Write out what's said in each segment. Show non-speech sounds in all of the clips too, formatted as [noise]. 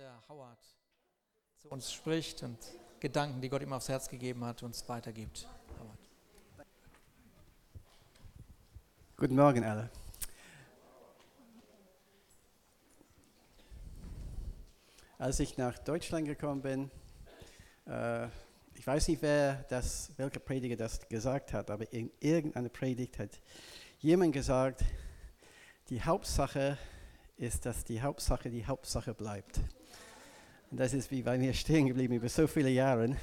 Pastor Howard zu uns spricht und Gedanken, die Gott ihm aufs Herz gegeben hat, uns weitergibt. Howard. Guten Morgen alle. Als ich nach Deutschland gekommen bin, äh, ich weiß nicht, wer das, welcher Prediger das gesagt hat, aber in irgendeiner Predigt hat jemand gesagt, die Hauptsache ist, dass die Hauptsache die Hauptsache bleibt. Und das ist wie bei mir stehen geblieben über so viele Jahre.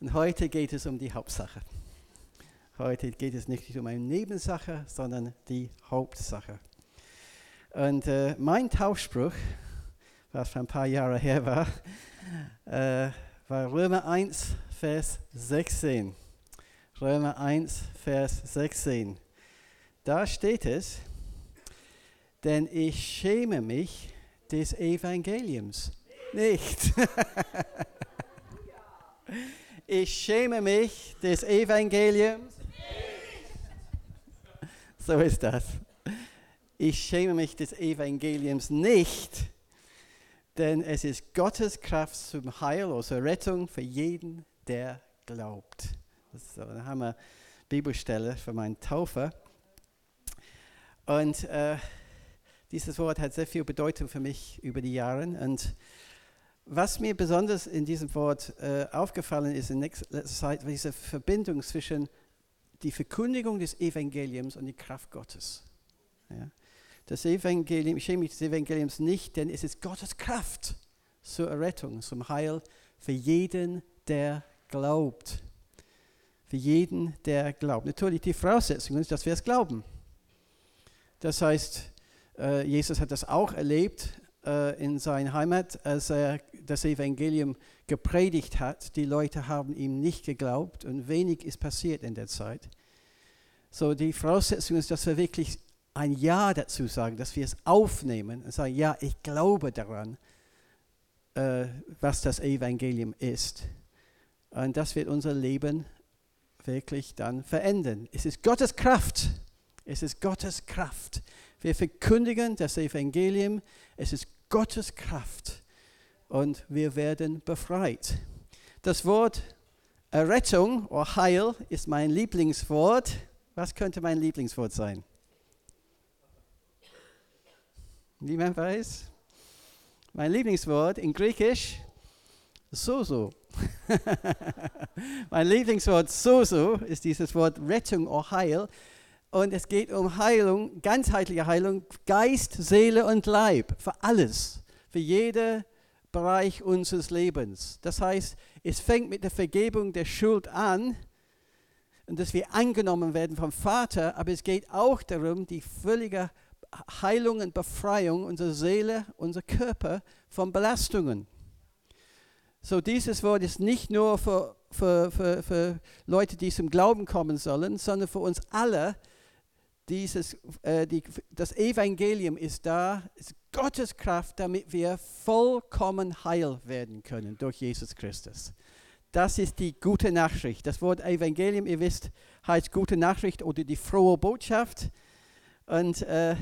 Und heute geht es um die Hauptsache. Heute geht es nicht um eine Nebensache, sondern die Hauptsache. Und äh, mein Taufspruch, was vor ein paar Jahren her war, äh, war Römer 1, Vers 16. Römer 1, Vers 16. Da steht es, denn ich schäme mich des Evangeliums nicht. ich schäme mich des Evangeliums. So ist das. Ich schäme mich des Evangeliums nicht, denn es ist Gottes Kraft zum Heil oder zur Rettung für jeden, der glaubt. So, dann haben wir Bibelstelle für meinen Taufer. Und äh, dieses Wort hat sehr viel Bedeutung für mich über die Jahre. Und was mir besonders in diesem Wort äh, aufgefallen ist in letzter Zeit, war diese Verbindung zwischen die Verkündigung des Evangeliums und die Kraft Gottes. Ja. Das Evangelium, ich schäme mich des Evangeliums nicht, denn es ist Gottes Kraft zur Errettung, zum Heil für jeden, der glaubt. Für jeden, der glaubt. Natürlich die Voraussetzung ist, dass wir es glauben. Das heißt, äh, Jesus hat das auch erlebt äh, in seiner Heimat, als er das Evangelium gepredigt hat. Die Leute haben ihm nicht geglaubt und wenig ist passiert in der Zeit. So, die Voraussetzung ist, dass wir wirklich ein Ja dazu sagen, dass wir es aufnehmen und sagen, ja, ich glaube daran, äh, was das Evangelium ist. Und das wird unser Leben wirklich dann verändern. Es ist Gottes Kraft. Es ist Gottes Kraft. Wir verkündigen das Evangelium. Es ist Gottes Kraft. Und wir werden befreit. Das Wort Errettung oder Heil ist mein Lieblingswort. Was könnte mein Lieblingswort sein? Niemand weiß? Mein Lieblingswort in Griechisch, Soso. [laughs] mein Lieblingswort Soso ist dieses Wort Rettung oder Heil. Und es geht um Heilung, ganzheitliche Heilung, Geist, Seele und Leib, für alles, für jeden Bereich unseres Lebens. Das heißt, es fängt mit der Vergebung der Schuld an und dass wir angenommen werden vom Vater, aber es geht auch darum, die völlige Heilung und Befreiung unserer Seele, unserer Körper von Belastungen. So dieses Wort ist nicht nur für, für, für, für Leute, die zum Glauben kommen sollen, sondern für uns alle. Dieses, äh, die, das Evangelium ist da, ist Gottes Kraft, damit wir vollkommen heil werden können durch Jesus Christus. Das ist die gute Nachricht. Das Wort Evangelium, ihr wisst, heißt gute Nachricht oder die frohe Botschaft. Und äh,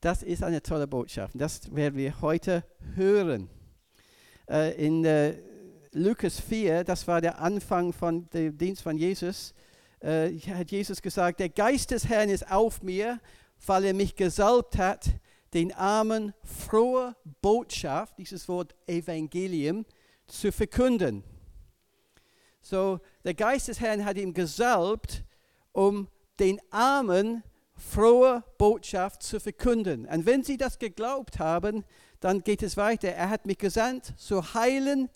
das ist eine tolle Botschaft. Das werden wir heute hören. Äh, in äh, Lukas 4, das war der Anfang von dem Dienst von Jesus, äh, hat Jesus gesagt, der Geist des Herrn ist auf mir, weil er mich gesalbt hat, den Armen frohe Botschaft, dieses Wort Evangelium, zu verkünden. So, der Geist des Herrn hat ihm gesalbt, um den Armen frohe Botschaft zu verkünden. Und wenn sie das geglaubt haben, dann geht es weiter. Er hat mich gesandt, zu heilen,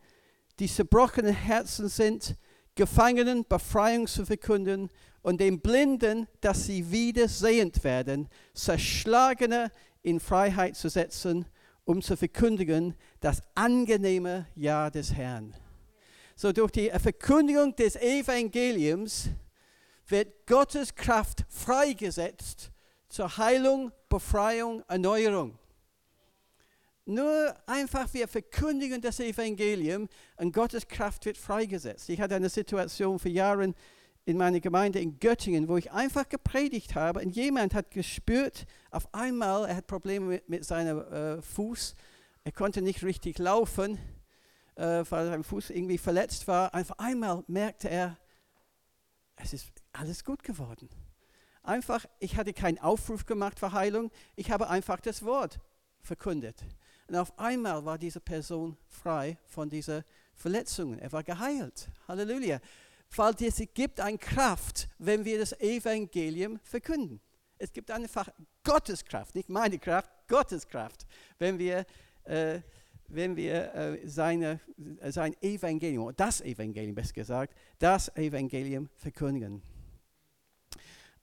die zerbrochenen Herzen sind, Gefangenen Befreiung zu verkünden und den Blinden, dass sie wieder sehend werden, Zerschlagene in Freiheit zu setzen, um zu verkündigen das angenehme Ja des Herrn. So durch die Verkündigung des Evangeliums wird Gottes Kraft freigesetzt zur Heilung, Befreiung, Erneuerung. Nur einfach, wir verkündigen das Evangelium und Gottes Kraft wird freigesetzt. Ich hatte eine Situation vor Jahren in meiner Gemeinde in Göttingen, wo ich einfach gepredigt habe und jemand hat gespürt, auf einmal, er hat Probleme mit, mit seinem äh, Fuß Er konnte nicht richtig laufen, äh, weil sein Fuß irgendwie verletzt war. Einfach einmal merkte er, es ist alles gut geworden. Einfach, ich hatte keinen Aufruf gemacht für Heilung, ich habe einfach das Wort verkündet. Und auf einmal war diese Person frei von diesen Verletzungen. Er war geheilt. Halleluja. Weil es gibt eine Kraft, wenn wir das Evangelium verkünden. Es gibt einfach Gottes Kraft, nicht meine Kraft, Gottes Kraft, wenn wir, äh, wenn wir äh, seine, sein Evangelium, das Evangelium besser gesagt, das Evangelium verkündigen.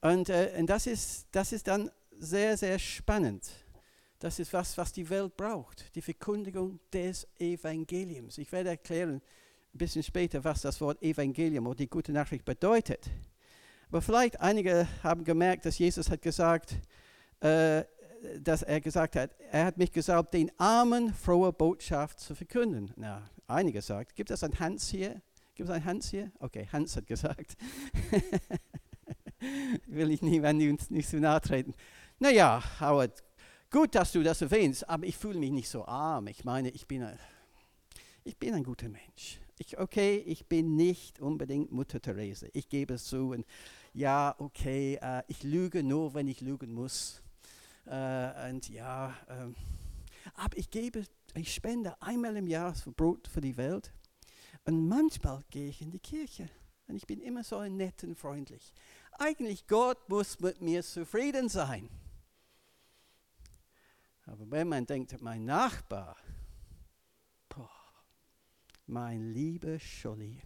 Und, äh, und das, ist, das ist dann sehr, sehr spannend. Das ist was, was die Welt braucht, die Verkündigung des Evangeliums. Ich werde erklären ein bisschen später, was das Wort Evangelium oder die gute Nachricht bedeutet. Aber vielleicht einige haben gemerkt, dass Jesus hat gesagt, äh, dass er gesagt hat, er hat mich gesagt, den Armen frohe Botschaft zu verkünden. Na, einige sagt, gibt es ein Hans hier? Gibt es ein Hans hier? Okay, Hans hat gesagt. [laughs] Will ich niemandem nicht so nahe treten. Naja, Howard, gut, dass du das erwähnst, aber ich fühle mich nicht so arm. Ich meine, ich bin ein, ich bin ein guter Mensch. Ich, okay, ich bin nicht unbedingt Mutter Therese. Ich gebe es zu. Und ja, okay, äh, ich lüge nur, wenn ich lügen muss. Äh, und ja, äh, aber ich gebe, ich spende einmal im Jahr für Brot für die Welt. Und manchmal gehe ich in die Kirche. Und ich bin immer so nett und freundlich. Eigentlich Gott muss mit mir zufrieden sein. Aber wenn man denkt, mein Nachbar, boah, mein lieber Scholli,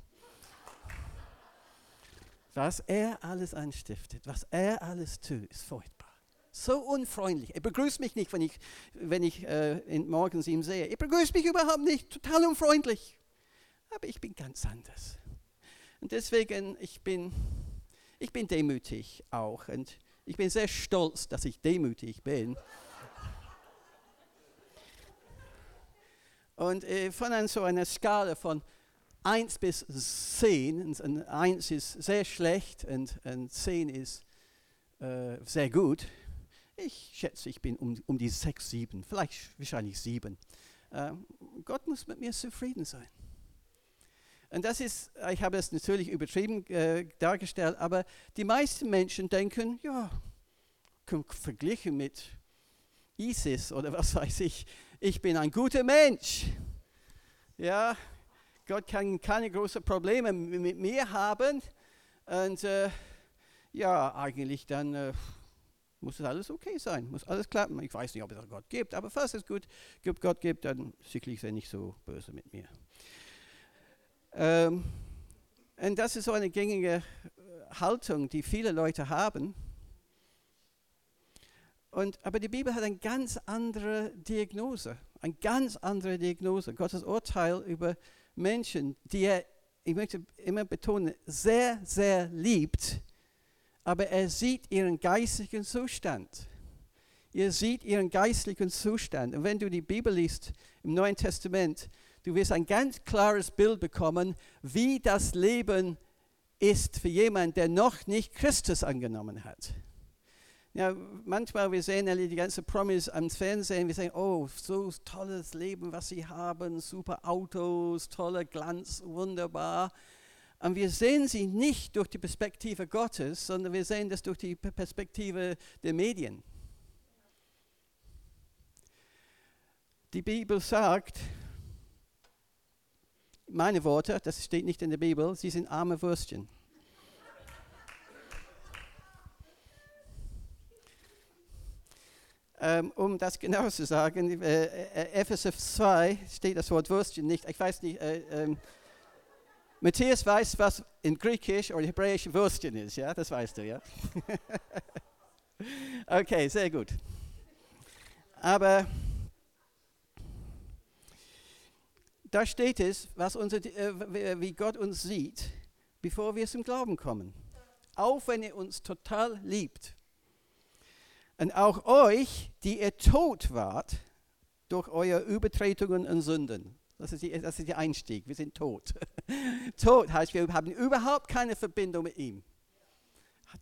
was er alles anstiftet, was er alles tut, ist furchtbar. So unfreundlich. Er begrüßt mich nicht, wenn ich, wenn ich äh, morgens ihn sehe. Er begrüßt mich überhaupt nicht, total unfreundlich. Aber ich bin ganz anders. Und deswegen, ich bin, ich bin demütig auch. Und ich bin sehr stolz, dass ich demütig bin. Und äh, von so einer Skala von 1 bis 10, und 1 ist sehr schlecht und, und 10 ist äh, sehr gut, ich schätze, ich bin um, um die 6, 7, vielleicht wahrscheinlich 7. Äh, Gott muss mit mir zufrieden sein. Und das ist, ich habe es natürlich übertrieben äh, dargestellt, aber die meisten Menschen denken, ja, verglichen mit ISIS oder was weiß ich, ich bin ein guter Mensch. Ja, Gott kann keine großen Probleme mit mir haben. Und äh, ja, eigentlich dann äh, muss es alles okay sein, muss alles klappen. Ich weiß nicht, ob es Gott gibt, aber falls es gut Gott gibt, dann sicherlich ist er nicht so böse mit mir. Ähm, und das ist so eine gängige äh, Haltung, die viele Leute haben. Und, aber die Bibel hat eine ganz andere Diagnose, eine ganz andere Diagnose. Gottes Urteil über Menschen, die er, ich möchte immer betonen, sehr, sehr liebt, aber er sieht ihren geistlichen Zustand. Ihr seht ihren geistlichen Zustand. Und wenn du die Bibel liest im Neuen Testament, du wirst ein ganz klares Bild bekommen, wie das Leben ist für jemanden, der noch nicht Christus angenommen hat. Ja, manchmal wir sehen die ganzen Promis am Fernsehen, wir sagen, oh, so tolles Leben, was sie haben, super Autos, toller Glanz, wunderbar. Und wir sehen sie nicht durch die Perspektive Gottes, sondern wir sehen das durch die Perspektive der Medien. Die Bibel sagt, meine Worte, das steht nicht in der Bibel, sie sind arme Würstchen. Um das [laughs] genau zu sagen, äh, äh, Epheser 2 steht das Wort Würstchen nicht. Ich weiß nicht, äh, äh, Matthias weiß, was in Griechisch oder Hebräisch Würstchen ist, ja? Das weißt du, ja? [laughs] okay, sehr gut. Aber da steht es, was unser, äh, wie Gott uns sieht, bevor wir zum Glauben kommen. Auch wenn er uns total liebt. Und auch euch, die ihr tot wart durch eure Übertretungen und Sünden. Das ist, die, das ist der Einstieg. Wir sind tot. [laughs] tot heißt, wir haben überhaupt keine Verbindung mit ihm.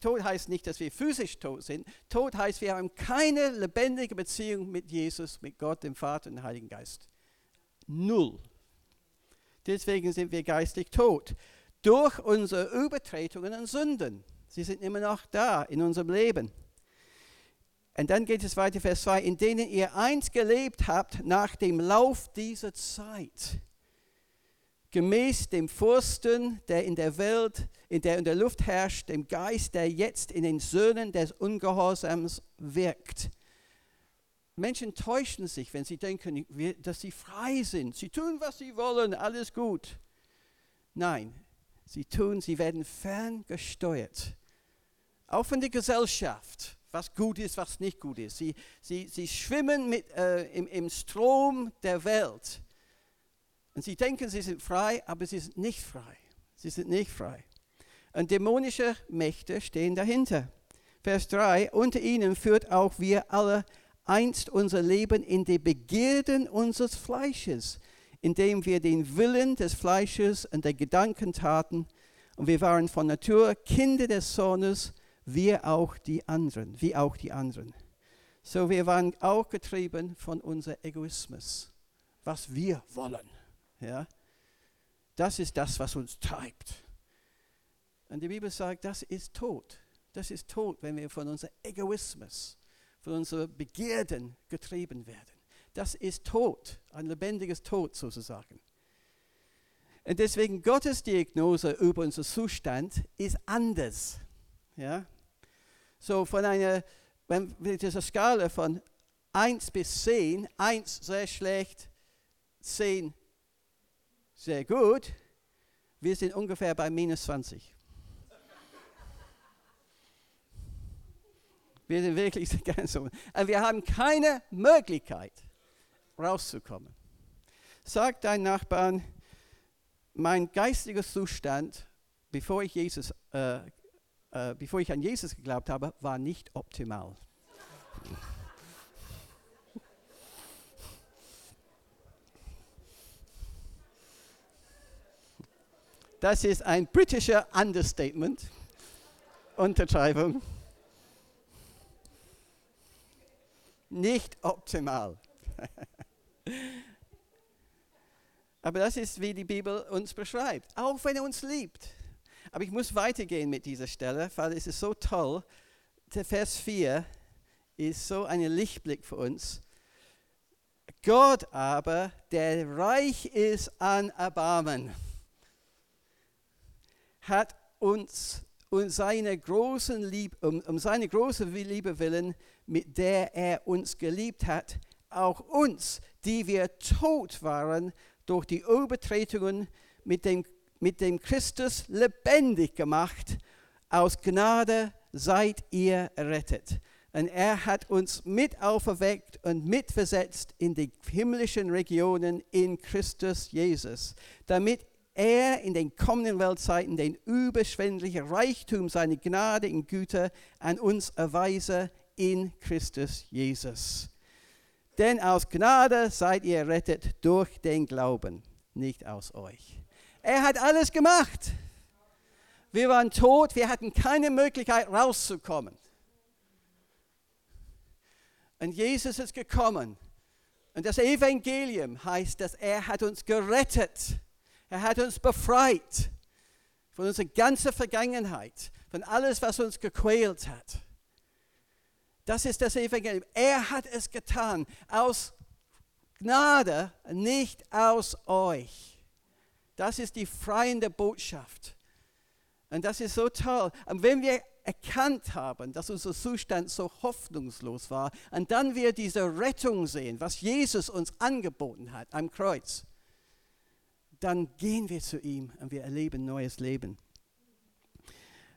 Tod heißt nicht, dass wir physisch tot sind. Tod heißt, wir haben keine lebendige Beziehung mit Jesus, mit Gott, dem Vater und dem Heiligen Geist. Null. Deswegen sind wir geistlich tot. Durch unsere Übertretungen und Sünden. Sie sind immer noch da in unserem Leben. Und dann geht es weiter, Vers 2, in denen ihr einst gelebt habt nach dem Lauf dieser Zeit gemäß dem Fürsten, der in der Welt, in der in der Luft herrscht, dem Geist, der jetzt in den Söhnen des Ungehorsams wirkt. Menschen täuschen sich, wenn sie denken, dass sie frei sind. Sie tun, was sie wollen, alles gut. Nein, sie tun, sie werden ferngesteuert. Auch von der Gesellschaft, was gut ist, was nicht gut ist. Sie, sie, sie schwimmen mit, äh, im, im Strom der Welt und sie denken, sie sind frei, aber sie sind nicht frei. Sie sind nicht frei. Und dämonische Mächte stehen dahinter. Vers 3, unter ihnen führt auch wir alle einst unser Leben in die Begierden unseres Fleisches, indem wir den Willen des Fleisches und der Gedanken taten. Und wir waren von Natur Kinder des Sohnes, wir auch die anderen, wie auch die anderen. So wir waren auch getrieben von unserem Egoismus, was wir wollen. Ja? Das ist das, was uns treibt. Und die Bibel sagt, das ist tot. Das ist tot, wenn wir von unserem Egoismus, von unseren Begierden getrieben werden. Das ist tot, ein lebendiges Tod sozusagen. Und deswegen Gottes Diagnose über unseren Zustand ist anders. Ja? So von einer, wenn wir diese Skala von 1 bis 10, 1 sehr schlecht, 10 sehr gut. Wir sind ungefähr bei minus 20. Wir sind wirklich [laughs] ganz so. Und wir haben keine Möglichkeit, rauszukommen. Sag deinen Nachbarn, mein geistiger Zustand, bevor ich, Jesus, äh, äh, bevor ich an Jesus geglaubt habe, war nicht optimal. Das ist ein britischer Understatement. Untertreibung. Nicht optimal. [laughs] Aber das ist, wie die Bibel uns beschreibt, auch wenn er uns liebt. Aber ich muss weitergehen mit dieser Stelle, weil es ist so toll. Der Vers 4 ist so ein Lichtblick für uns. Gott aber, der reich ist an Erbarmen hat uns um seine, großen Lieb, um, um seine große Liebe willen, mit der er uns geliebt hat, auch uns, die wir tot waren durch die Übertretungen, mit dem, mit dem Christus lebendig gemacht. Aus Gnade seid ihr errettet. Und er hat uns mit auferweckt und mitversetzt in die himmlischen Regionen in Christus Jesus, damit er in den kommenden Weltzeiten den überschwänglichen Reichtum seiner Gnade und Güte an uns erweise in Christus Jesus. Denn aus Gnade seid ihr errettet durch den Glauben, nicht aus euch. Er hat alles gemacht. Wir waren tot, wir hatten keine Möglichkeit rauszukommen. Und Jesus ist gekommen. Und das Evangelium heißt, dass er hat uns gerettet er hat uns befreit von unserer ganzen Vergangenheit, von alles, was uns gequält hat. Das ist das Evangelium. Er hat es getan aus Gnade, nicht aus euch. Das ist die freiende Botschaft. Und das ist so toll. Und wenn wir erkannt haben, dass unser Zustand so hoffnungslos war, und dann wir diese Rettung sehen, was Jesus uns angeboten hat am Kreuz, dann gehen wir zu ihm und wir erleben neues Leben.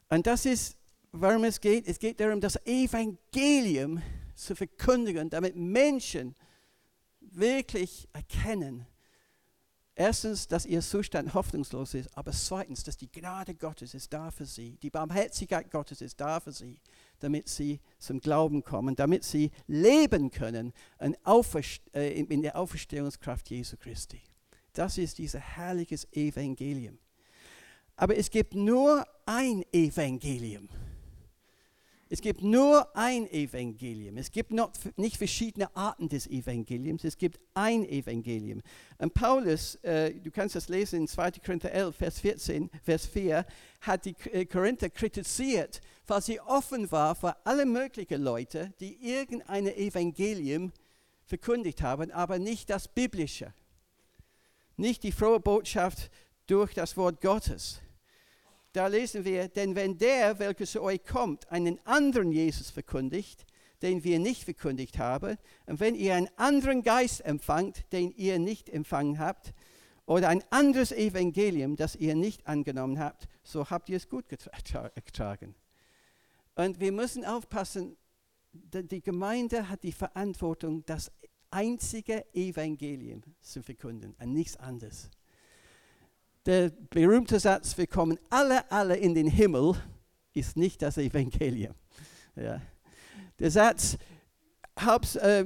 Und das ist, warum es geht. Es geht darum, das Evangelium zu verkündigen, damit Menschen wirklich erkennen, erstens, dass ihr Zustand hoffnungslos ist, aber zweitens, dass die Gnade Gottes ist da für sie, die Barmherzigkeit Gottes ist da für sie, damit sie zum Glauben kommen, damit sie leben können äh, in der Auferstehungskraft Jesu Christi. Das ist dieses herrliches Evangelium. Aber es gibt nur ein Evangelium. Es gibt nur ein Evangelium. Es gibt noch nicht verschiedene Arten des Evangeliums. Es gibt ein Evangelium. Und Paulus, äh, du kannst das lesen in 2. Korinther 11, Vers 14, Vers 4, hat die äh, Korinther kritisiert, weil sie offen war für alle möglichen Leute, die irgendein Evangelium verkündigt haben, aber nicht das biblische. Nicht die frohe Botschaft durch das Wort Gottes da lesen wir, denn wenn der, welcher zu euch kommt, einen anderen Jesus verkündigt, den wir nicht verkündigt haben, und wenn ihr einen anderen Geist empfangt, den ihr nicht empfangen habt, oder ein anderes Evangelium, das ihr nicht angenommen habt, so habt ihr es gut getragen. Und wir müssen aufpassen, die Gemeinde hat die Verantwortung, das einzige Evangelium zu verkünden und nichts anderes der berühmte Satz, wir kommen alle, alle in den Himmel, ist nicht das Evangelium. Ja. Der Satz, äh,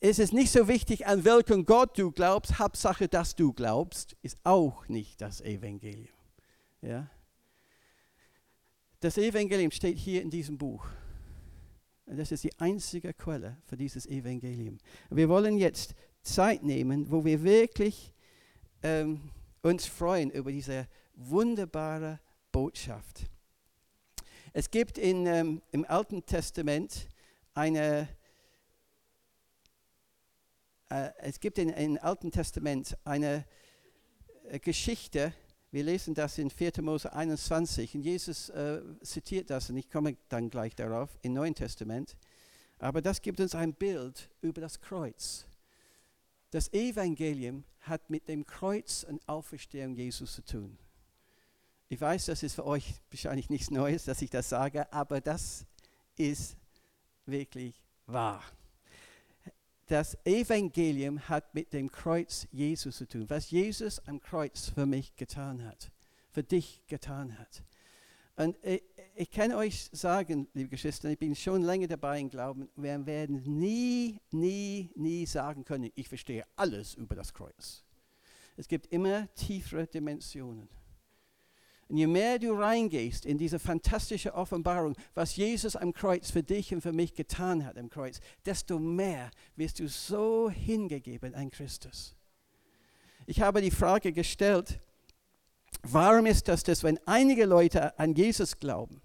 es ist nicht so wichtig, an welchen Gott du glaubst, Hauptsache, dass du glaubst, ist auch nicht das Evangelium. Ja. Das Evangelium steht hier in diesem Buch. Das ist die einzige Quelle für dieses Evangelium. Wir wollen jetzt Zeit nehmen, wo wir wirklich ähm, uns freuen über diese wunderbare Botschaft. Es gibt in, ähm, im Alten Testament eine, äh, es gibt in, im Alten Testament eine äh, Geschichte, wir lesen das in 4. Mose 21 und Jesus äh, zitiert das und ich komme dann gleich darauf im Neuen Testament. Aber das gibt uns ein Bild über das Kreuz. Das Evangelium hat mit dem Kreuz und Auferstehung Jesus zu tun. Ich weiß, das ist für euch wahrscheinlich nichts Neues, dass ich das sage, aber das ist wirklich wahr. Das Evangelium hat mit dem Kreuz Jesus zu tun, was Jesus am Kreuz für mich getan hat, für dich getan hat. Und ich, kann euch sagen, liebe Geschwister, ich bin schon länger dabei im Glauben, wir werden nie, nie, nie sagen können, ich verstehe alles über das Kreuz. Es gibt immer tiefere Dimensionen. Und je mehr du reingehst in diese fantastische Offenbarung, was Jesus am Kreuz für dich und für mich getan hat am Kreuz, desto mehr wirst du so hingegeben an Christus. Ich habe die Frage gestellt, warum ist das, dass wenn einige Leute an Jesus glauben,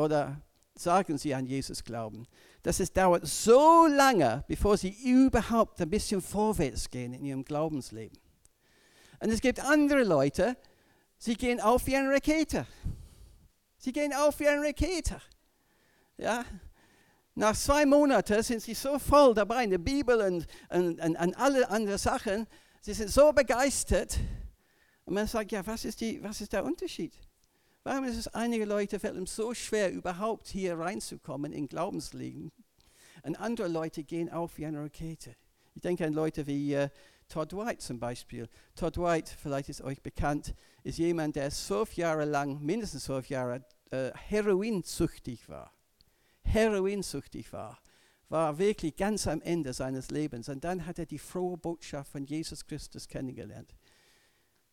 oder sagen sie an Jesus glauben, dass es dauert so lange, bevor sie überhaupt ein bisschen vorwärts gehen in ihrem Glaubensleben. Und es gibt andere Leute, sie gehen auf wie eine Rakete. Sie gehen auf wie eine Rakete. Ja? Nach zwei Monaten sind sie so voll dabei in der Bibel und, und, und, und alle anderen Sachen. Sie sind so begeistert. Und man sagt, ja, was ist, die, was ist der Unterschied? Warum ist es einige Leute fällt es so schwer, überhaupt hier reinzukommen in Glaubensleben? Und andere Leute gehen auf wie eine Rakete. Ich denke an Leute wie uh, Todd White zum Beispiel. Todd White, vielleicht ist euch bekannt, ist jemand, der zwölf Jahre lang, mindestens zwölf Jahre, uh, heroinsüchtig war. Heroinsüchtig war. War wirklich ganz am Ende seines Lebens. Und dann hat er die frohe Botschaft von Jesus Christus kennengelernt.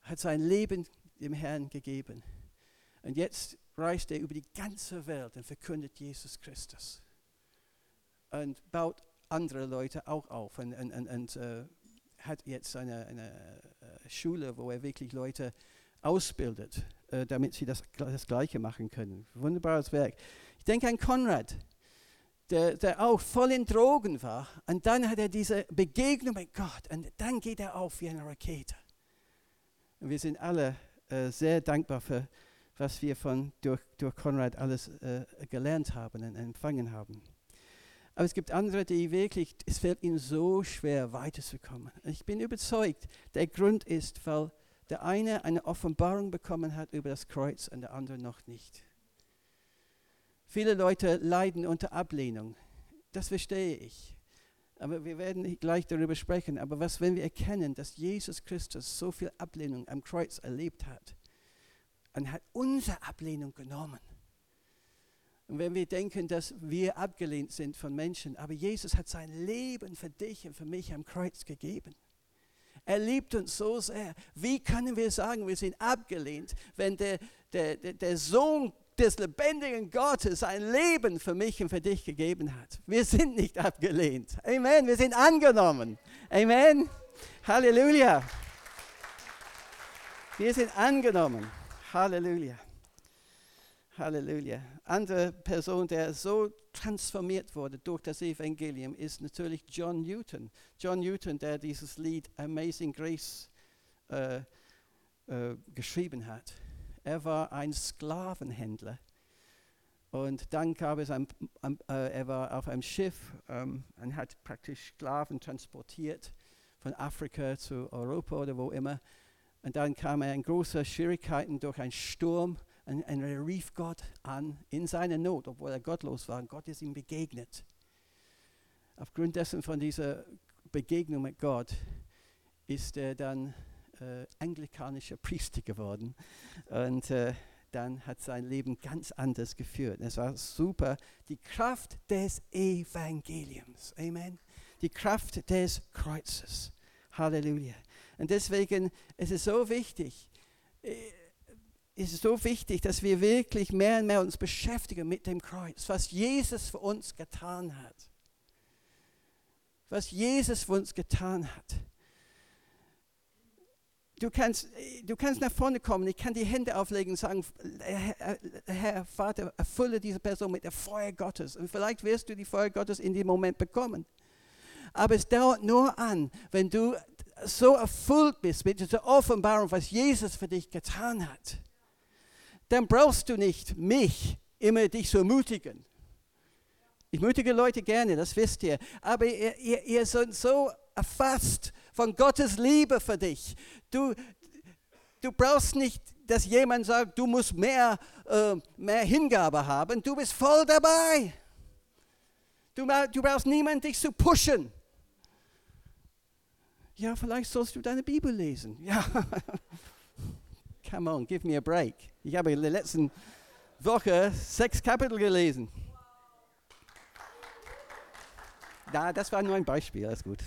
Hat sein Leben dem Herrn gegeben. Und jetzt reist er über die ganze Welt und verkündet Jesus Christus. Und baut andere Leute auch auf und, und, und, und äh, hat jetzt eine, eine äh, Schule, wo er wirklich Leute ausbildet, äh, damit sie das, das Gleiche machen können. Wunderbares Werk. Ich denke an Konrad, der, der auch voll in Drogen war. Und dann hat er diese Begegnung mit Gott und dann geht er auf wie eine Rakete. Und wir sind alle äh, sehr dankbar für was wir von, durch, durch Konrad alles äh, gelernt haben und empfangen haben. Aber es gibt andere, die wirklich, es fällt ihnen so schwer, weiterzukommen. Ich bin überzeugt, der Grund ist, weil der eine eine Offenbarung bekommen hat über das Kreuz und der andere noch nicht. Viele Leute leiden unter Ablehnung. Das verstehe ich. Aber wir werden gleich darüber sprechen. Aber was, wenn wir erkennen, dass Jesus Christus so viel Ablehnung am Kreuz erlebt hat? Und hat unsere Ablehnung genommen. Und wenn wir denken, dass wir abgelehnt sind von Menschen, aber Jesus hat sein Leben für dich und für mich am Kreuz gegeben. Er liebt uns so sehr. Wie können wir sagen, wir sind abgelehnt, wenn der, der, der, Sohn des lebendigen Gottes sein Leben für mich und für dich gegeben hat. Wir sind nicht abgelehnt. Amen. Wir sind angenommen. Amen. Halleluja. Wir sind angenommen. Halleluja. Halleluja. Andere Person, der so transformiert wurde durch das Evangelium, ist natürlich John Newton. John Newton, der dieses Lied Amazing Grace äh, äh, geschrieben hat. Er war ein Sklavenhändler. Und dann gab es ein, ein äh, er war auf einem Schiff ähm, und hat praktisch Sklaven transportiert von Afrika zu Europa oder wo immer. Und dann kam er in große Schwierigkeiten durch einen Sturm und, und er rief Gott an in seiner Not, obwohl er gottlos war. Und Gott ist ihm begegnet. Aufgrund dessen von dieser Begegnung mit Gott ist er dann äh, anglikanischer [laughs] Priester geworden und äh, dann hat sein Leben ganz anders geführt. Es war super. Die Kraft des Evangeliums. Amen. Die Kraft des Kreuzes. Halleluja. Und deswegen ist es so wichtig, äh, ist es so wichtig, dass wir wirklich mehr und mehr uns beschäftigen mit dem Kreuz, was Jesus für uns getan hat. Was Jesus für uns getan hat. Du kannst, du kannst nach vorne kommen, ich kann die Hände auflegen und sagen, Herr, Herr Vater, erfülle diese Person mit der Feuer Gottes. Und vielleicht wirst du die Feuer Gottes in dem Moment bekommen. Aber es dauert nur an, wenn du so erfüllt bist mit dieser Offenbarung, was Jesus für dich getan hat dann brauchst du nicht mich immer dich zu ermutigen. Ich mutige Leute gerne, das wisst ihr. Aber ihr, ihr, ihr seid so erfasst von Gottes Liebe für dich. Du, du brauchst nicht, dass jemand sagt, du musst mehr, äh, mehr Hingabe haben. Du bist voll dabei. Du, du brauchst niemanden, dich zu pushen. Ja, vielleicht sollst du deine Bibel lesen. Ja. [laughs] Come on, give me a break. Ich habe in der letzten Woche sechs Kapitel gelesen. Da, das war nur ein Beispiel, alles gut.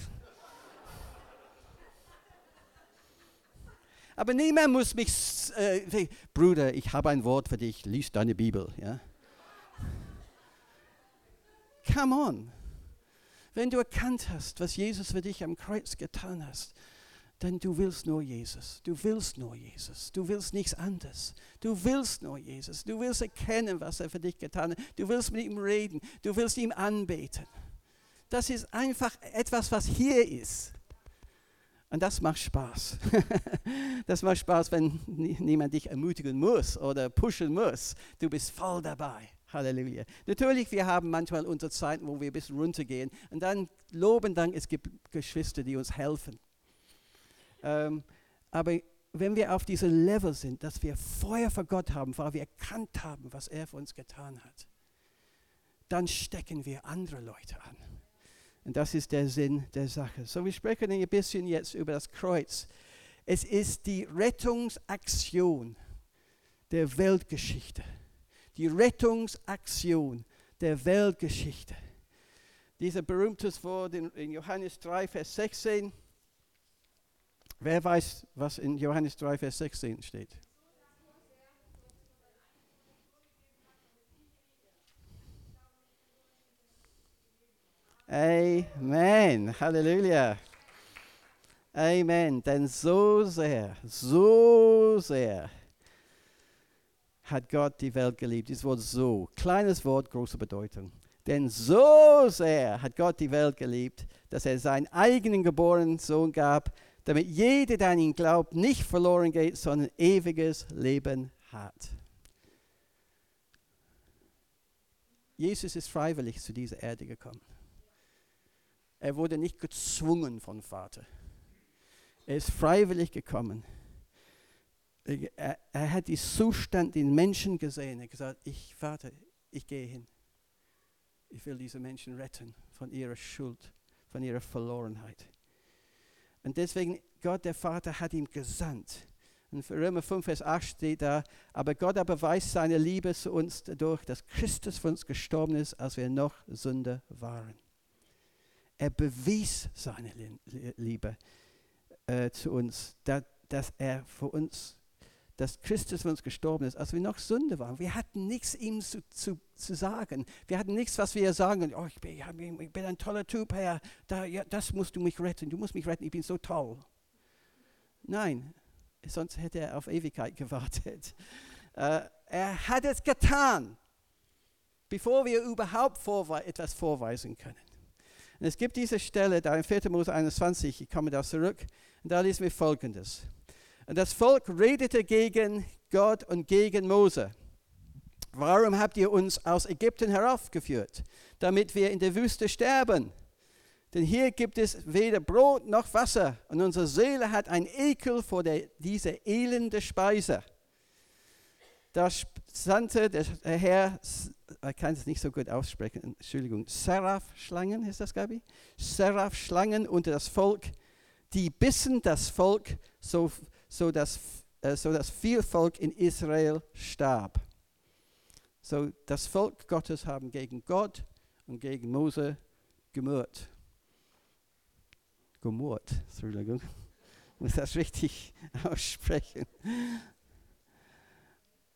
Aber niemand muss mich, äh, Bruder, ich habe ein Wort für dich, lies deine Bibel. Ja? Come on. Wenn du erkannt hast, was Jesus für dich am Kreuz getan hat, denn du willst nur Jesus. Du willst nur Jesus. Du willst nichts anderes. Du willst nur Jesus. Du willst erkennen, was er für dich getan hat. Du willst mit ihm reden. Du willst ihm anbeten. Das ist einfach etwas, was hier ist. Und das macht Spaß. [laughs] das macht Spaß, wenn niemand dich ermutigen muss oder pushen muss. Du bist voll dabei. Halleluja. Natürlich, wir haben manchmal unsere Zeiten, wo wir ein bisschen runtergehen. Und dann loben Dank, es gibt Geschwister, die uns helfen. Ähm, aber wenn wir auf diesem Level sind, dass wir Feuer für Gott haben, weil wir erkannt haben, was er für uns getan hat, dann stecken wir andere Leute an. Und das ist der Sinn der Sache. So, wir sprechen ein bisschen jetzt über das Kreuz. Es ist die Rettungsaktion der Weltgeschichte. Die Rettungsaktion der Weltgeschichte. Dieser berühmte Wort in Johannes 3, Vers 16. Wer weiß, was in Johannes 3, Vers 16 steht? Amen. Halleluja. Amen. Denn so sehr, so sehr hat Gott die Welt geliebt. Dieses Wort so, kleines Wort, große Bedeutung. Denn so sehr hat Gott die Welt geliebt, dass er seinen eigenen geborenen Sohn gab, damit jeder, der an ihn glaubt, nicht verloren geht, sondern ewiges Leben hat. Jesus ist freiwillig zu dieser Erde gekommen. Er wurde nicht gezwungen vom Vater. Er ist freiwillig gekommen. Er, er hat den Zustand den Menschen gesehen. Er hat gesagt, ich Vater, ich gehe hin. Ich will diese Menschen retten von ihrer Schuld, von ihrer Verlorenheit. Und deswegen, Gott der Vater hat ihn gesandt. Für Römer 5, Vers 8 steht da, aber Gott aber weiß seine Liebe zu uns dadurch, dass Christus für uns gestorben ist, als wir noch Sünder waren. Er bewies seine Liebe äh, zu uns, dass, dass er für uns dass Christus für uns gestorben ist, als wir noch Sünde waren. Wir hatten nichts ihm zu, zu, zu sagen. Wir hatten nichts, was wir sagen. Oh, ich, bin, ich bin ein toller Typ, Herr. Da, ja, das musst du mich retten. Du musst mich retten. Ich bin so toll. Nein, sonst hätte er auf Ewigkeit gewartet. Uh, er hat es getan, bevor wir überhaupt vorwe etwas vorweisen können. Und es gibt diese Stelle da in 4. Mose 21, ich komme da zurück, und da lesen wir folgendes. Und das Volk redete gegen Gott und gegen Mose. Warum habt ihr uns aus Ägypten heraufgeführt, damit wir in der Wüste sterben? Denn hier gibt es weder Brot noch Wasser und unsere Seele hat ein Ekel vor der, dieser elende Speise. Da sandte der Herr, ich kann es nicht so gut aussprechen, Entschuldigung, Seraph-Schlangen, ist das, Gabi? Seraph-Schlangen unter das Volk, die bissen das Volk, so, so, dass, äh, so viel Volk in Israel starb. So, das Volk Gottes haben gegen Gott und gegen Mose gemurrt. Gemurrt, Entschuldigung. Ich [laughs] muss das richtig [laughs] aussprechen.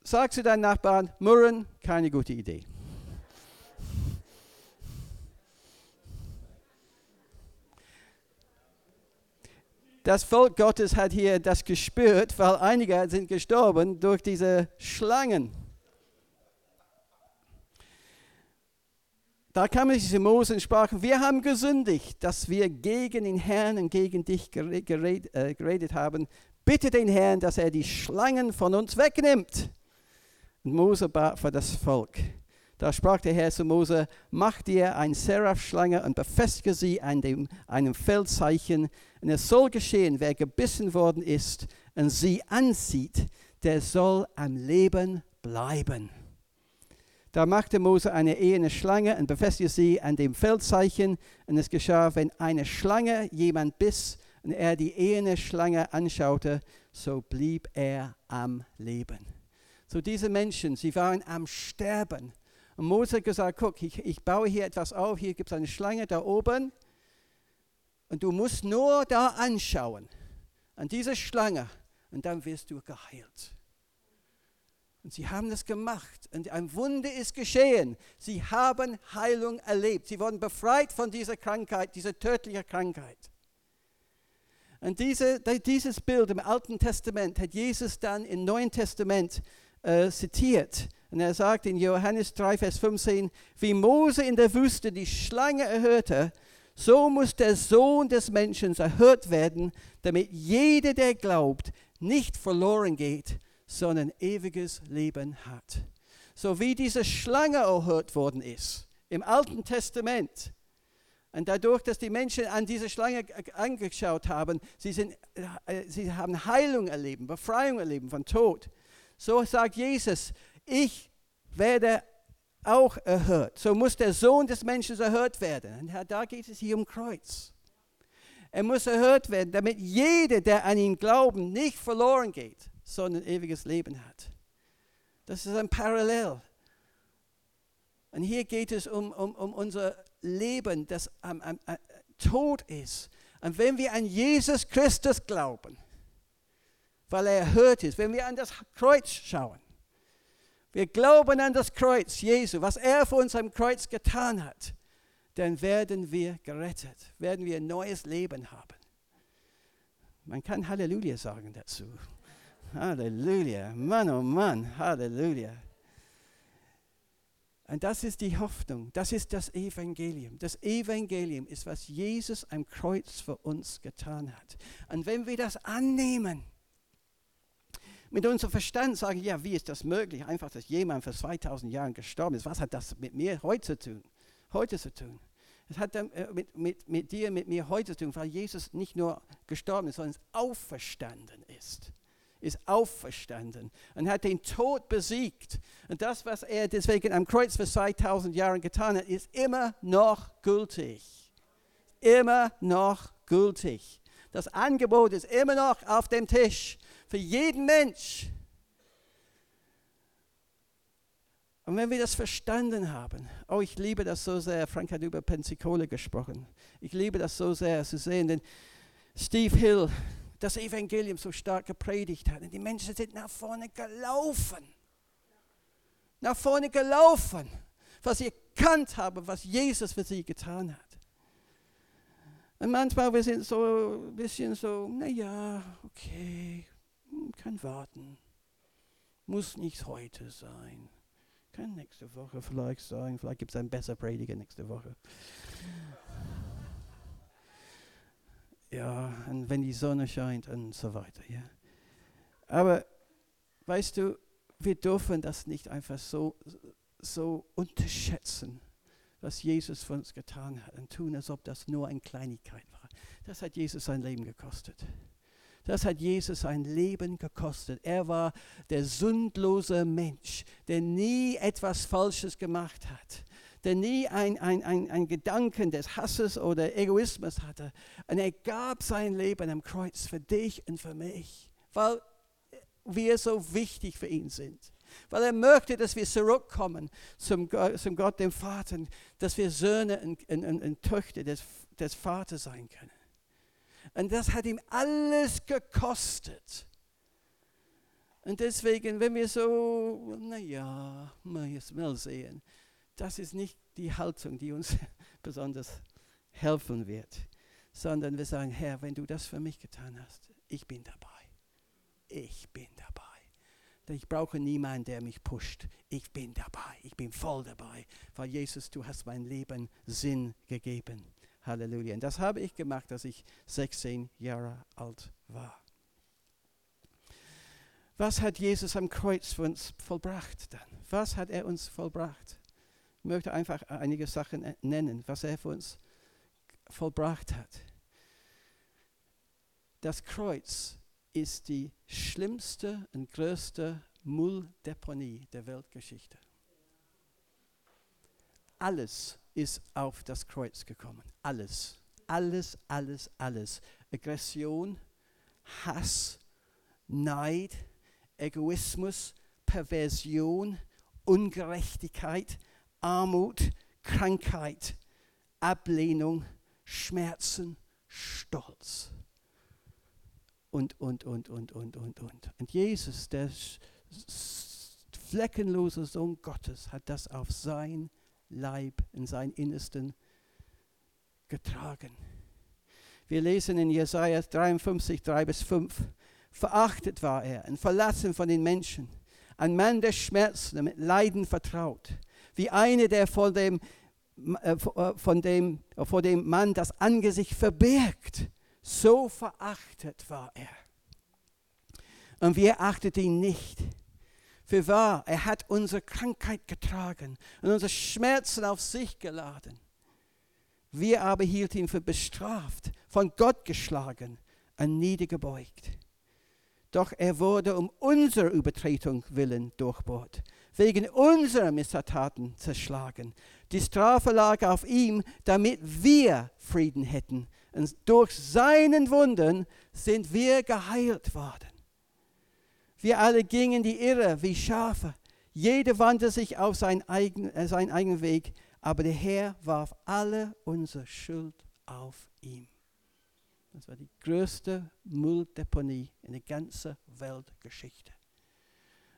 Sag zu deinen Nachbarn, murren, keine gute Idee. Das Volk Gottes hat hier das gespürt, weil einige sind gestorben durch diese Schlangen. Da kamen diese Mose und sprachen, wir haben gesündigt, dass wir gegen den Herrn und gegen dich geredet, äh, geredet haben. Bitte den Herrn, dass er die Schlangen von uns wegnimmt. Und Mose bat für das Volk. Da sprach der Herr zu Mose, mach dir eine Seraphschlange und befestige sie an dem, einem Feldzeichen. Und es soll geschehen, wer gebissen worden ist und sie ansieht, der soll am Leben bleiben. Da machte Mose eine ehene Schlange und befestigte sie an dem Feldzeichen. Und es geschah, wenn eine Schlange jemand biss und er die ehene Schlange anschaute, so blieb er am Leben. So diese Menschen, sie waren am Sterben. Und Mose hat gesagt, guck, ich, ich baue hier etwas auf, hier gibt es eine Schlange da oben. Und du musst nur da anschauen, an diese Schlange, und dann wirst du geheilt. Und sie haben das gemacht und ein Wunder ist geschehen. Sie haben Heilung erlebt. Sie wurden befreit von dieser Krankheit, dieser tödlichen Krankheit. Und diese, dieses Bild im Alten Testament hat Jesus dann im Neuen Testament äh, zitiert. Und er sagt in Johannes 3, Vers 15, wie Mose in der Wüste die Schlange erhörte, so muss der Sohn des Menschen erhört werden, damit jeder, der glaubt, nicht verloren geht, sondern ewiges Leben hat. So wie diese Schlange erhört worden ist im Alten Testament. Und dadurch, dass die Menschen an diese Schlange angeschaut haben, sie, sind, äh, sie haben Heilung erleben, Befreiung erleben von Tod. So sagt Jesus, ich werde auch erhört. So muss der Sohn des Menschen erhört werden. Und da geht es hier um Kreuz. Er muss erhört werden, damit jeder, der an ihn glaubt, nicht verloren geht, sondern ewiges Leben hat. Das ist ein Parallel. Und hier geht es um, um, um unser Leben, das am, am, am tot ist. Und wenn wir an Jesus Christus glauben, weil er erhört ist, wenn wir an das Kreuz schauen, wir glauben an das Kreuz Jesu, was er für uns am Kreuz getan hat, dann werden wir gerettet, werden wir ein neues Leben haben. Man kann Halleluja sagen dazu. Halleluja, Mann, oh Mann, Halleluja. Und das ist die Hoffnung, das ist das Evangelium. Das Evangelium ist, was Jesus am Kreuz für uns getan hat. Und wenn wir das annehmen, mit unserem Verstand sagen, ja, wie ist das möglich? Einfach, dass jemand vor 2000 Jahren gestorben ist. Was hat das mit mir heute zu tun? Heute zu tun. Es hat äh, mit, mit, mit dir, mit mir heute zu tun, weil Jesus nicht nur gestorben ist, sondern auferstanden ist. Ist auferstanden und hat den Tod besiegt. Und das, was er deswegen am Kreuz vor 2000 Jahren getan hat, ist immer noch gültig. Immer noch gültig. Das Angebot ist immer noch auf dem Tisch für jeden Mensch. Und wenn wir das verstanden haben, oh, ich liebe das so sehr, Frank hat über Pensacola gesprochen. Ich liebe das so sehr zu sehen, denn Steve Hill, das Evangelium so stark gepredigt hat. Und die Menschen sind nach vorne gelaufen. Nach vorne gelaufen, was sie erkannt haben, was Jesus für sie getan hat. Und manchmal wir sind so ein bisschen so, naja, okay, kann warten. Muss nicht heute sein. Kann nächste Woche vielleicht sein. Vielleicht gibt es einen besseren Prediger nächste Woche. Ja, und wenn die Sonne scheint und so weiter. Ja. Aber weißt du, wir dürfen das nicht einfach so, so unterschätzen, was Jesus für uns getan hat und tun, als ob das nur eine Kleinigkeit war. Das hat Jesus sein Leben gekostet. Das hat Jesus sein Leben gekostet. Er war der sündlose Mensch, der nie etwas Falsches gemacht hat, der nie ein, ein, ein, ein Gedanken des Hasses oder Egoismus hatte. Und er gab sein Leben am Kreuz für dich und für mich, weil wir so wichtig für ihn sind. Weil er möchte, dass wir zurückkommen zum, zum Gott, dem Vater, dass wir Söhne und, und, und Töchter des, des Vaters sein können. Und das hat ihm alles gekostet. Und deswegen, wenn wir so, naja, mal sehen, das ist nicht die Haltung, die uns [laughs] besonders helfen wird, sondern wir sagen, Herr, wenn du das für mich getan hast, ich bin dabei. Ich bin dabei. Ich brauche niemanden, der mich pusht. Ich bin dabei. Ich bin voll dabei, weil Jesus, du hast mein Leben Sinn gegeben. Halleluja. Und das habe ich gemacht, als ich 16 Jahre alt war. Was hat Jesus am Kreuz für uns vollbracht dann? Was hat er uns vollbracht? Ich möchte einfach einige Sachen nennen, was er für uns vollbracht hat. Das Kreuz ist die schlimmste und größte Mülldeponie der Weltgeschichte. Alles ist auf das Kreuz gekommen. Alles. Alles, alles, alles. Aggression, Hass, Neid, Egoismus, Perversion, Ungerechtigkeit, Armut, Krankheit, Ablehnung, Schmerzen, Stolz. Und, und, und, und, und, und, und. Und Jesus, der fleckenlose Sohn Gottes, hat das auf sein Leib, in sein Innersten getragen. Wir lesen in Jesaja 53, 3 bis 5. Verachtet war er und verlassen von den Menschen. Ein Mann der Schmerzen, mit Leiden vertraut. Wie einer, der vor dem, äh, äh von dem, äh, vor dem Mann das Angesicht verbirgt. So verachtet war er. Und wir achteten ihn nicht. Für wahr, er hat unsere Krankheit getragen und unsere Schmerzen auf sich geladen. Wir aber hielten ihn für bestraft, von Gott geschlagen und niedergebeugt. Doch er wurde um unserer Übertretung willen durchbohrt, wegen unserer Missetaten zerschlagen. Die Strafe lag auf ihm, damit wir Frieden hätten. Und durch seinen Wunden sind wir geheilt worden. Wir alle gingen die Irre wie Schafe. Jeder wandte sich auf seinen eigenen, äh, seinen eigenen Weg, aber der Herr warf alle unsere Schuld auf ihm. Das war die größte Mülldeponie in der ganzen Weltgeschichte.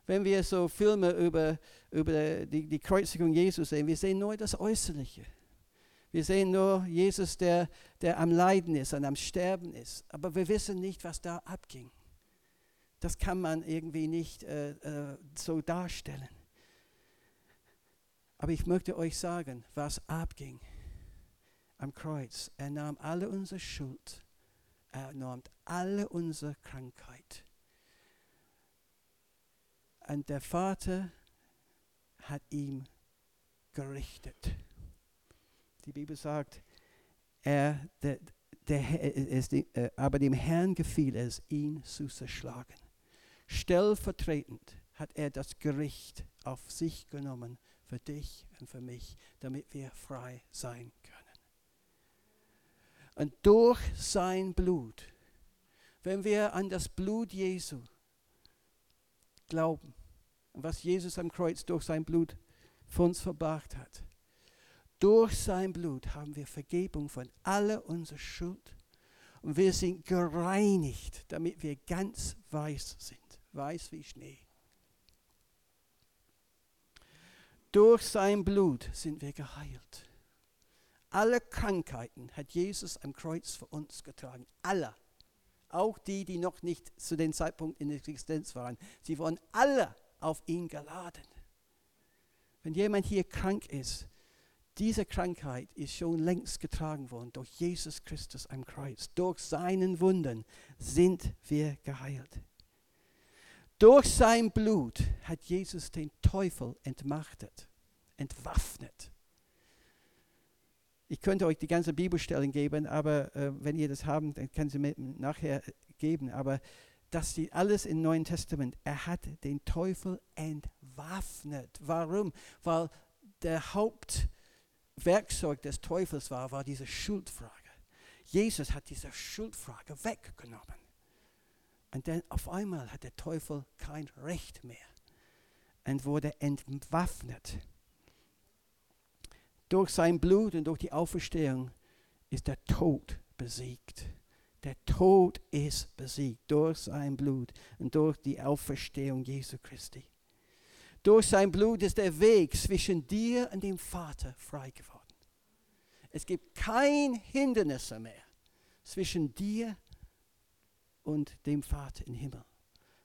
Wenn wir so Filme über, über die, die Kreuzigung Jesus sehen, wir sehen nur das Äußerliche. Wir sehen nur Jesus, der, der am Leiden ist und am Sterben ist. Aber wir wissen nicht, was da abging das kann man irgendwie nicht äh, äh, so darstellen. Aber ich möchte euch sagen, was abging am Kreuz. Er nahm alle unsere Schuld, er nahm alle unsere Krankheit. Und der Vater hat ihm gerichtet. Die Bibel sagt, er, der, der, es, äh, aber dem Herrn gefiel es, ihn zu zerschlagen. Stellvertretend hat er das Gericht auf sich genommen für dich und für mich, damit wir frei sein können. Und durch sein Blut, wenn wir an das Blut Jesu glauben, was Jesus am Kreuz durch sein Blut für uns verbracht hat, durch sein Blut haben wir Vergebung von aller unserer Schuld Und wir sind gereinigt, damit wir ganz weiß sind, weiß wie Schnee. Durch sein Blut sind wir geheilt. Alle Krankheiten hat Jesus am Kreuz für uns getragen. Alle. Auch die, die noch nicht zu dem Zeitpunkt in Existenz waren. Sie wurden alle auf ihn geladen. Wenn jemand hier krank ist, diese Krankheit ist schon längst getragen worden durch Jesus Christus am Kreuz. Durch seinen Wunden sind wir geheilt. Durch sein Blut hat Jesus den Teufel entmachtet, entwaffnet. Ich könnte euch die ganze Bibelstellen geben, aber äh, wenn ihr das haben, dann können Sie mir nachher geben. Aber das steht alles im Neuen Testament. Er hat den Teufel entwaffnet. Warum? Weil der Hauptwerkzeug des Teufels war, war diese Schuldfrage. Jesus hat diese Schuldfrage weggenommen. Und dann auf einmal hat der Teufel kein Recht mehr und wurde entwaffnet. Durch sein Blut und durch die Auferstehung ist der Tod besiegt. Der Tod ist besiegt durch sein Blut und durch die Auferstehung Jesu Christi. Durch sein Blut ist der Weg zwischen dir und dem Vater frei geworden. Es gibt kein Hindernis mehr zwischen dir und dem Vater im Himmel.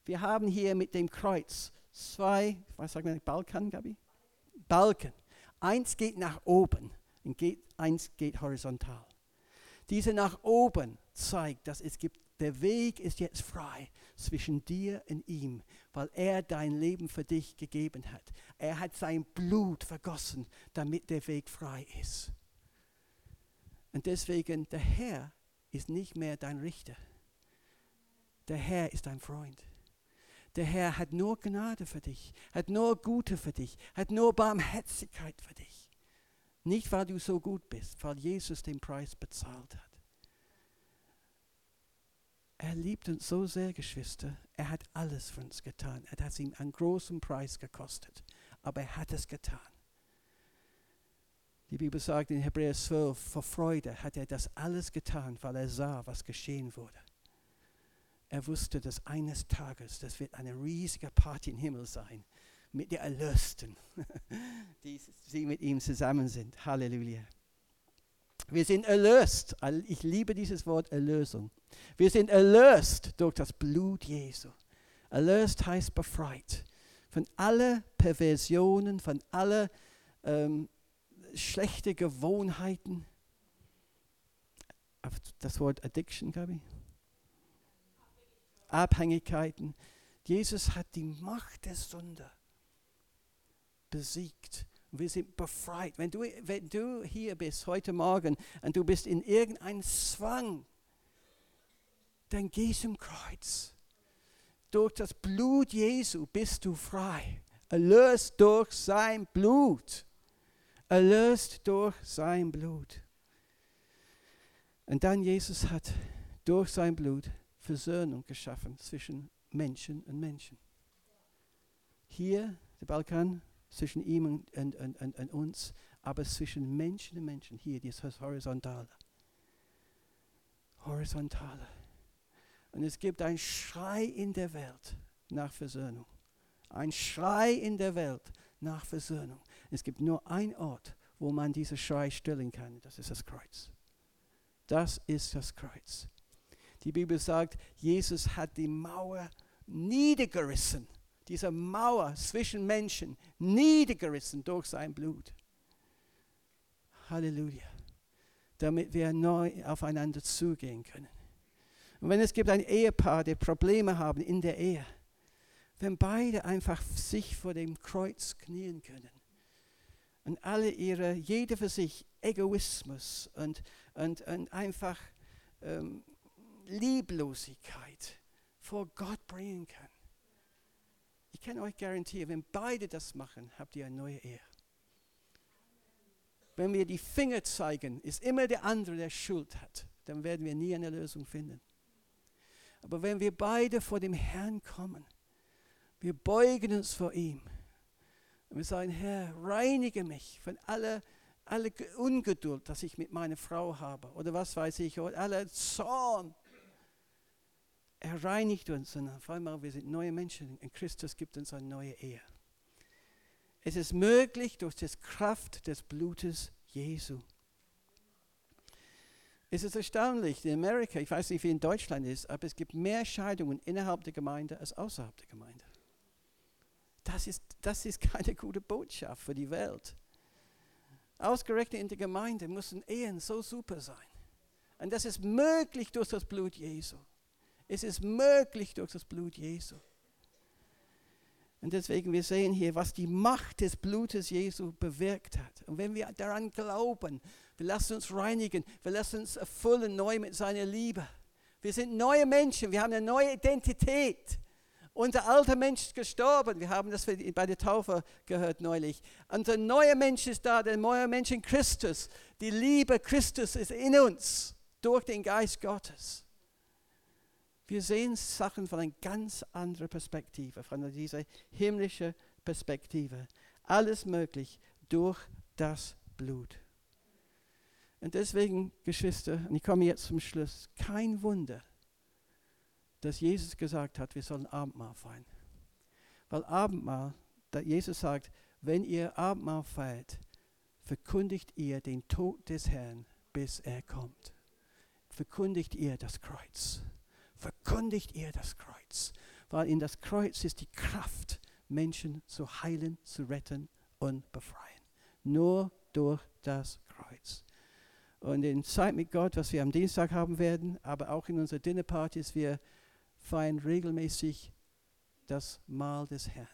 Wir haben hier mit dem Kreuz zwei, was sagt man, Balken, Gabi? Balken. Eins geht nach oben und geht, eins geht horizontal. Diese nach oben zeigt, dass es gibt, der Weg ist jetzt frei zwischen dir und ihm, weil er dein Leben für dich gegeben hat. Er hat sein Blut vergossen, damit der Weg frei ist. Und deswegen, der Herr ist nicht mehr dein Richter. Der Herr ist dein Freund. Der Herr hat nur Gnade für dich, hat nur Gute für dich, hat nur Barmherzigkeit für dich. Nicht, weil du so gut bist, weil Jesus den Preis bezahlt hat. Er liebt uns so sehr, Geschwister. Er hat alles für uns getan. Er hat ihm einen großen Preis gekostet. Aber er hat es getan. Die Bibel sagt in Hebräer 12, vor Freude hat er das alles getan, weil er sah, was geschehen wurde. Er wusste, dass eines Tages, das wird eine riesige Party im Himmel sein, mit den Erlösten, [laughs] die sie mit ihm zusammen sind. Halleluja. Wir sind erlöst. Ich liebe dieses Wort Erlösung. Wir sind erlöst durch das Blut Jesu. Erlöst heißt befreit von allen Perversionen, von allen ähm, schlechten Gewohnheiten. Das Wort Addiction, glaube ich. Abhängigkeiten. Jesus hat die Macht der Sünde besiegt. Wir sind befreit. Wenn du, wenn du hier bist heute Morgen und du bist in irgendeinem Zwang, dann geh zum Kreuz. Durch das Blut Jesu bist du frei. Erlöst durch sein Blut. Erlöst durch sein Blut. Und dann Jesus hat durch sein Blut Versöhnung geschaffen zwischen Menschen und Menschen. Hier, der Balkan, zwischen ihm und, und, und, und, uns, aber zwischen Menschen und Menschen, hier, dieses Horizontale. Horizontale. Und es gibt einen Schrei in der Welt nach Versöhnung. Ein Schrei in der Welt nach Versöhnung. Es gibt nur einen Ort, wo man diesen Schrei stillen kann. Das ist das Kreuz. Das ist das Kreuz. Die Bibel sagt, Jesus hat die Mauer niedergerissen. Diese Mauer zwischen Menschen niedergerissen durch sein Blut. Halleluja. Damit wir neu aufeinander zugehen können. Und wenn es gibt ein Ehepaar, die Probleme haben in der Ehe, wenn beide einfach sich vor dem Kreuz knien können und alle ihre, jeder für sich Egoismus und, und, und einfach ähm, Lieblosigkeit vor Gott bringen kann. Ich kann euch garantieren, wenn beide das machen, habt ihr eine neue Ehe. Wenn wir die Finger zeigen, ist immer der andere, der Schuld hat. Dann werden wir nie eine Lösung finden. Aber wenn wir beide vor dem Herrn kommen, wir beugen uns vor ihm und wir sagen, Herr, reinige mich von aller alle Ge- Ungeduld, das ich mit meiner Frau habe oder was weiß ich, oder alle Zorn. Er reinigt uns und auf einmal wir sind neue Menschen. In Christus gibt uns eine neue Ehe. Es ist möglich durch die Kraft des Blutes Jesu. Es ist erstaunlich, in Amerika, ich weiß nicht, wie in Deutschland ist, aber es gibt mehr Scheidungen innerhalb der Gemeinde als außerhalb der Gemeinde. Das ist, das ist keine gute Botschaft für die Welt. Ausgerechnet in der Gemeinde müssen Ehen so super sein. Und das ist möglich durch das Blut Jesu. Es ist möglich durch das Blut Jesu. Und deswegen, wir sehen hier, was die Macht des Blutes Jesu bewirkt hat. Und wenn wir daran glauben, wir lassen uns reinigen, wir lassen uns erfüllen neu mit seiner Liebe. Wir sind neue Menschen, wir haben eine neue Identität. Unser alter Mensch ist gestorben. Wir haben das bei der Taufe gehört neulich. Unser neuer Mensch ist da, der neue Mensch in Christus. Die Liebe Christus ist in uns durch den Geist Gottes. Wir sehen Sachen von einer ganz anderen Perspektive, von dieser himmlischen Perspektive. Alles möglich durch das Blut. Und deswegen, Geschwister, und ich komme jetzt zum Schluss, kein Wunder, dass Jesus gesagt hat, wir sollen Abendmahl feiern. Weil Abendmahl, da Jesus sagt, wenn ihr Abendmahl feiert, verkündigt ihr den Tod des Herrn, bis er kommt. Verkündigt ihr das Kreuz. Verkündigt ihr das Kreuz. Weil in das Kreuz ist die Kraft, Menschen zu heilen, zu retten und befreien. Nur durch das Kreuz. Und in Zeit mit Gott, was wir am Dienstag haben werden, aber auch in unseren Dinnerpartys, wir feiern regelmäßig das Mahl des Herrn,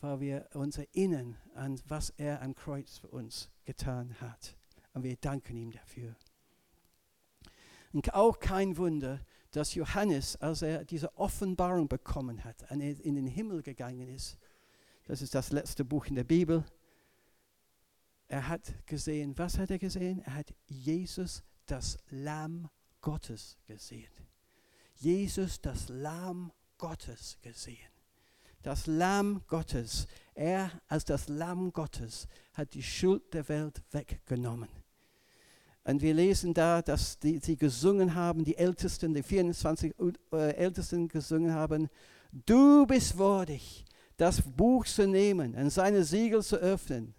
weil wir uns erinnern an, was er am Kreuz für uns getan hat. Und wir danken ihm dafür. Und auch kein Wunder, dass Johannes, als er diese Offenbarung bekommen hat, in den Himmel gegangen ist, das ist das letzte Buch in der Bibel, er hat gesehen, was hat er gesehen? Er hat Jesus, das Lamm Gottes, gesehen. Jesus, das Lamm Gottes, gesehen. Das Lamm Gottes, er als das Lamm Gottes hat die Schuld der Welt weggenommen. Und wir lesen da, dass die, sie gesungen haben, die Ältesten, die 24 äh, Ältesten gesungen haben, du bist würdig, das Buch zu nehmen und seine Siegel zu öffnen.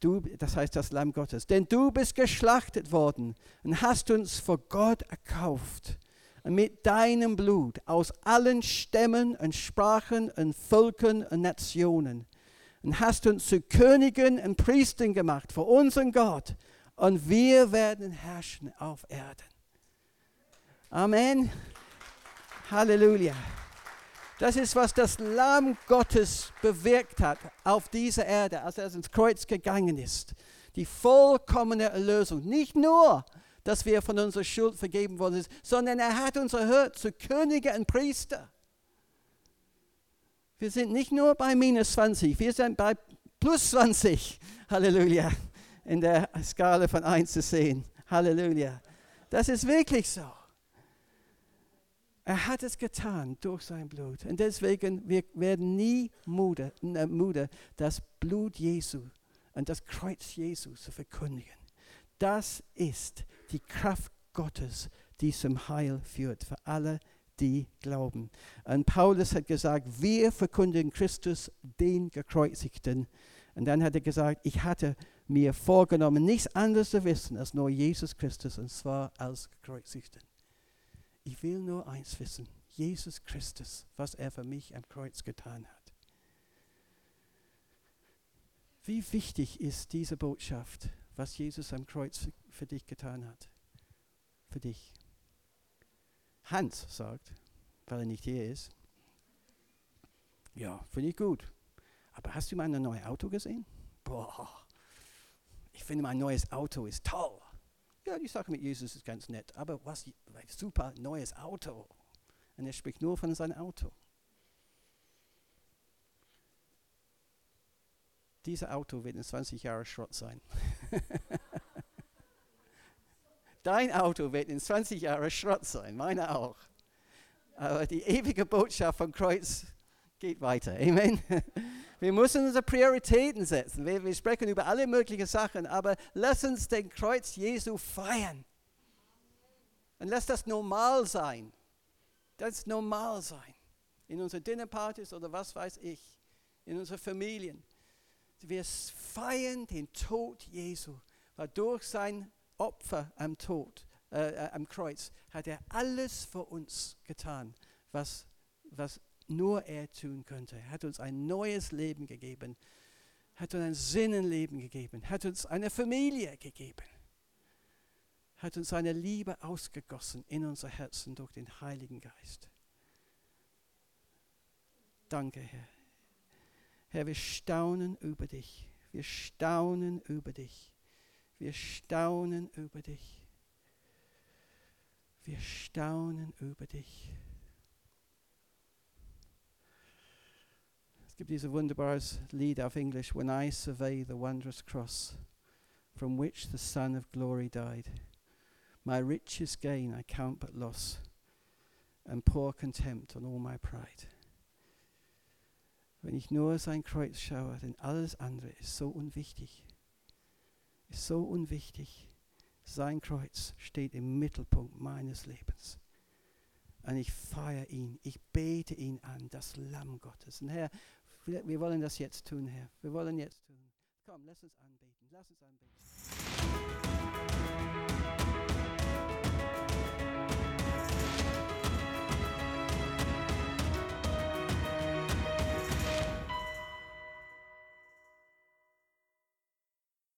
Du, das heißt das Lamm Gottes. Denn du bist geschlachtet worden und hast uns vor Gott erkauft. Mit deinem Blut aus allen Stämmen und Sprachen und Völkern und Nationen. Und hast uns zu Königen und Priestern gemacht vor unseren Gott. Und wir werden herrschen auf Erden. Amen. Halleluja. Das ist, was das Lamm Gottes bewirkt hat auf dieser Erde, als er ins Kreuz gegangen ist. Die vollkommene Erlösung. Nicht nur, dass wir von unserer Schuld vergeben worden sind, sondern er hat uns erhört zu Könige und Priester. Wir sind nicht nur bei minus 20, wir sind bei plus 20. Halleluja. In der Skala von 1 zu 10. Halleluja. Das ist wirklich so. Er hat es getan durch sein Blut. Und deswegen, wir werden nie müde, äh, müde das Blut Jesu und das Kreuz Jesu zu verkündigen. Das ist die Kraft Gottes, die zum Heil führt für alle, die glauben. Und Paulus hat gesagt, wir verkündigen Christus, den Gekreuzigten. Und dann hat er gesagt, ich hatte mir vorgenommen, nichts anderes zu wissen als nur Jesus Christus, und zwar als Gekreuzigten. Ich will nur eins wissen, Jesus Christus, was er für mich am Kreuz getan hat. Wie wichtig ist diese Botschaft, was Jesus am Kreuz für dich getan hat? Für dich. Hans sagt, weil er nicht hier ist, ja, finde ich gut. Aber hast du mal ein neues Auto gesehen? Boah, ich finde mein neues Auto ist toll. Ja, die Sache mit Jesus ist ganz nett, aber was, super neues Auto. Und er spricht nur von seinem Auto. Dieses Auto wird in 20 Jahren Schrott sein. [laughs] Dein Auto wird in 20 Jahren Schrott sein, meine auch. Aber die ewige Botschaft vom Kreuz geht weiter. Amen. [laughs] Wir müssen unsere Prioritäten setzen. Wir, wir sprechen über alle möglichen Sachen, aber lass uns den Kreuz Jesu feiern. Und lass das normal sein. Das normal sein. In unseren Dinnerpartys oder was weiß ich. In unseren Familien. Wir feiern den Tod Jesu, weil durch sein Opfer am Tod, äh, äh, am Kreuz, hat er alles für uns getan, was, was nur er tun könnte. Er hat uns ein neues Leben gegeben, hat uns ein Sinnenleben gegeben, hat uns eine Familie gegeben, hat uns seine Liebe ausgegossen in unser Herzen durch den Heiligen Geist. Danke, Herr. Herr, wir staunen über dich. Wir staunen über dich. Wir staunen über dich. Wir staunen über dich. Gibt dieses wunderbares Lied auf Englisch, When I survey the wondrous cross from which the Son of Glory died. My richest gain I count but loss, and pour contempt on all my pride. Wenn ich nur sein Kreuz schaue, denn alles andere ist so unwichtig. Ist so unwichtig. Sein Kreuz steht im Mittelpunkt meines Lebens. Und ich feiere ihn, ich bete ihn an, das Lamm Gottes. Und Herr, wir wollen das jetzt tun, Herr. Wir wollen jetzt tun. Komm, lass uns anbeten. Lass uns anbeten.